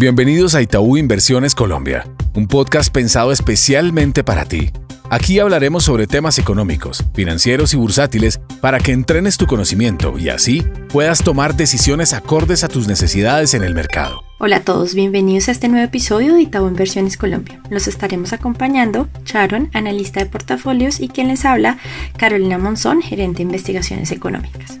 Bienvenidos a Itaú Inversiones Colombia, un podcast pensado especialmente para ti. Aquí hablaremos sobre temas económicos, financieros y bursátiles para que entrenes tu conocimiento y así puedas tomar decisiones acordes a tus necesidades en el mercado. Hola a todos, bienvenidos a este nuevo episodio de Itaú Inversiones Colombia. Los estaremos acompañando Sharon, analista de portafolios, y quien les habla, Carolina Monzón, gerente de investigaciones económicas.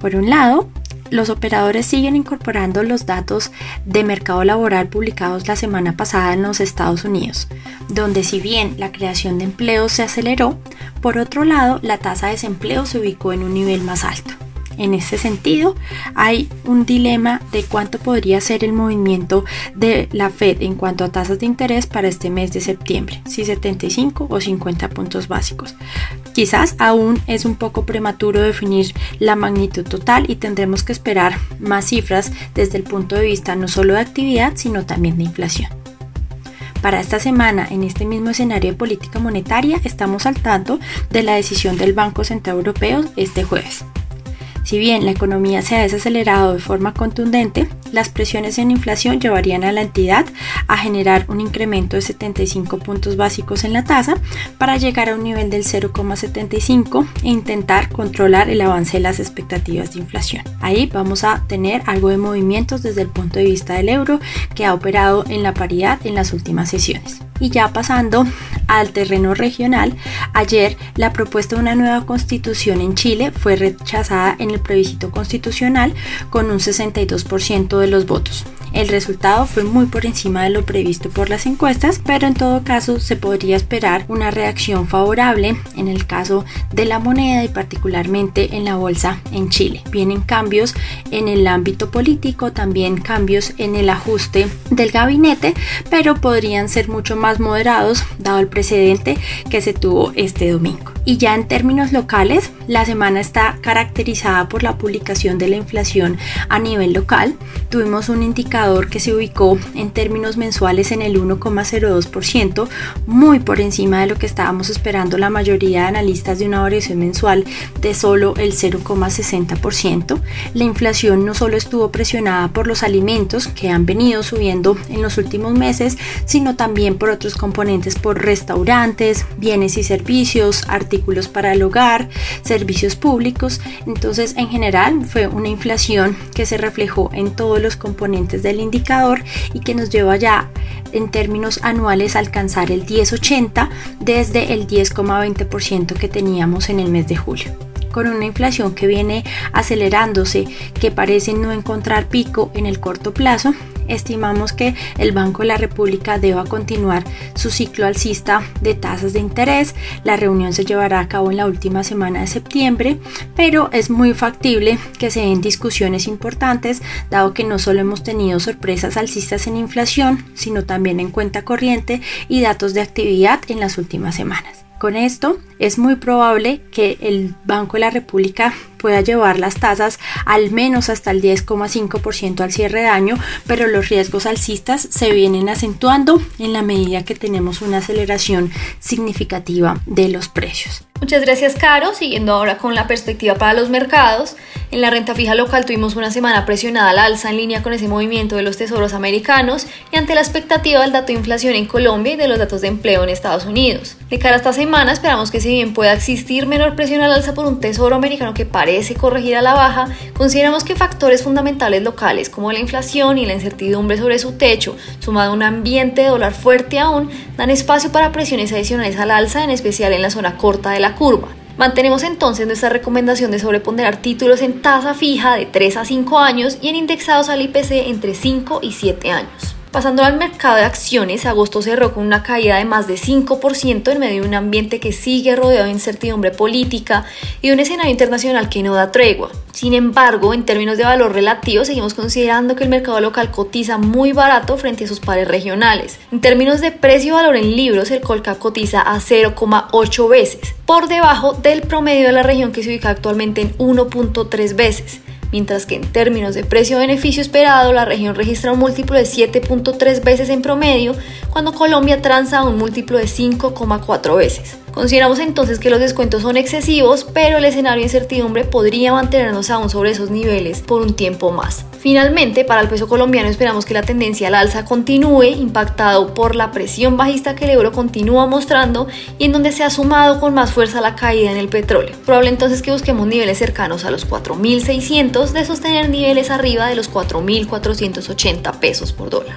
Por un lado, los operadores siguen incorporando los datos de mercado laboral publicados la semana pasada en los Estados Unidos, donde si bien la creación de empleo se aceleró, por otro lado la tasa de desempleo se ubicó en un nivel más alto. En ese sentido, hay un dilema de cuánto podría ser el movimiento de la Fed en cuanto a tasas de interés para este mes de septiembre, si 75 o 50 puntos básicos. Quizás aún es un poco prematuro definir la magnitud total y tendremos que esperar más cifras desde el punto de vista no solo de actividad, sino también de inflación. Para esta semana, en este mismo escenario de política monetaria, estamos al tanto de la decisión del Banco Central Europeo este jueves. Si bien la economía se ha desacelerado de forma contundente, las presiones en inflación llevarían a la entidad a generar un incremento de 75 puntos básicos en la tasa para llegar a un nivel del 0,75 e intentar controlar el avance de las expectativas de inflación. Ahí vamos a tener algo de movimientos desde el punto de vista del euro que ha operado en la paridad en las últimas sesiones. Y ya pasando al terreno regional, ayer la propuesta de una nueva constitución en Chile fue rechazada en el plebiscito constitucional con un 62% de los votos. El resultado fue muy por encima de lo previsto por las encuestas, pero en todo caso se podría esperar una reacción favorable en el caso de la moneda y particularmente en la bolsa en Chile. Vienen cambios en el ámbito político, también cambios en el ajuste del gabinete, pero podrían ser mucho más moderados dado el precedente que se tuvo este domingo. Y ya en términos locales, la semana está caracterizada por la publicación de la inflación a nivel local. Tuvimos un indicador que se ubicó en términos mensuales en el 1,02%, muy por encima de lo que estábamos esperando la mayoría de analistas de una variación mensual de solo el 0,60%. La inflación no solo estuvo presionada por los alimentos que han venido subiendo en los últimos meses, sino también por otros componentes por restaurantes, bienes y servicios, artículos artículos para el hogar, servicios públicos. Entonces, en general, fue una inflación que se reflejó en todos los componentes del indicador y que nos lleva ya en términos anuales a alcanzar el 10,80 desde el 10,20% que teníamos en el mes de julio con una inflación que viene acelerándose, que parece no encontrar pico en el corto plazo, estimamos que el Banco de la República deba continuar su ciclo alcista de tasas de interés. La reunión se llevará a cabo en la última semana de septiembre, pero es muy factible que se den discusiones importantes, dado que no solo hemos tenido sorpresas alcistas en inflación, sino también en cuenta corriente y datos de actividad en las últimas semanas. Con esto es muy probable que el Banco de la República pueda llevar las tasas al menos hasta el 10,5% al cierre de año, pero los riesgos alcistas se vienen acentuando en la medida que tenemos una aceleración significativa de los precios. Muchas gracias, Caro. Siguiendo ahora con la perspectiva para los mercados, en la renta fija local tuvimos una semana presionada al alza en línea con ese movimiento de los tesoros americanos y ante la expectativa del dato de inflación en Colombia y de los datos de empleo en Estados Unidos. De cara a esta semana, esperamos que si bien pueda existir menor presión al alza por un tesoro americano que parece corregir a la baja, consideramos que factores fundamentales locales como la inflación y la incertidumbre sobre su techo, sumado a un ambiente de dólar fuerte aún, dan espacio para presiones adicionales al alza, en especial en la zona corta de la curva. Mantenemos entonces nuestra recomendación de sobreponderar títulos en tasa fija de 3 a 5 años y en indexados al IPC entre 5 y 7 años. Pasando al mercado de acciones, agosto cerró con una caída de más de 5% en medio de un ambiente que sigue rodeado de incertidumbre política y de un escenario internacional que no da tregua. Sin embargo, en términos de valor relativo, seguimos considerando que el mercado local cotiza muy barato frente a sus pares regionales. En términos de precio-valor en libros, el Colca cotiza a 0,8 veces, por debajo del promedio de la región que se ubica actualmente en 1.3 veces mientras que en términos de precio-beneficio esperado la región registra un múltiplo de 7.3 veces en promedio, cuando Colombia transa un múltiplo de 5,4 veces. Consideramos entonces que los descuentos son excesivos, pero el escenario de incertidumbre podría mantenernos aún sobre esos niveles por un tiempo más. Finalmente, para el peso colombiano esperamos que la tendencia al alza continúe, impactado por la presión bajista que el euro continúa mostrando y en donde se ha sumado con más fuerza la caída en el petróleo. Probable entonces que busquemos niveles cercanos a los 4.600 de sostener niveles arriba de los 4.480 pesos por dólar.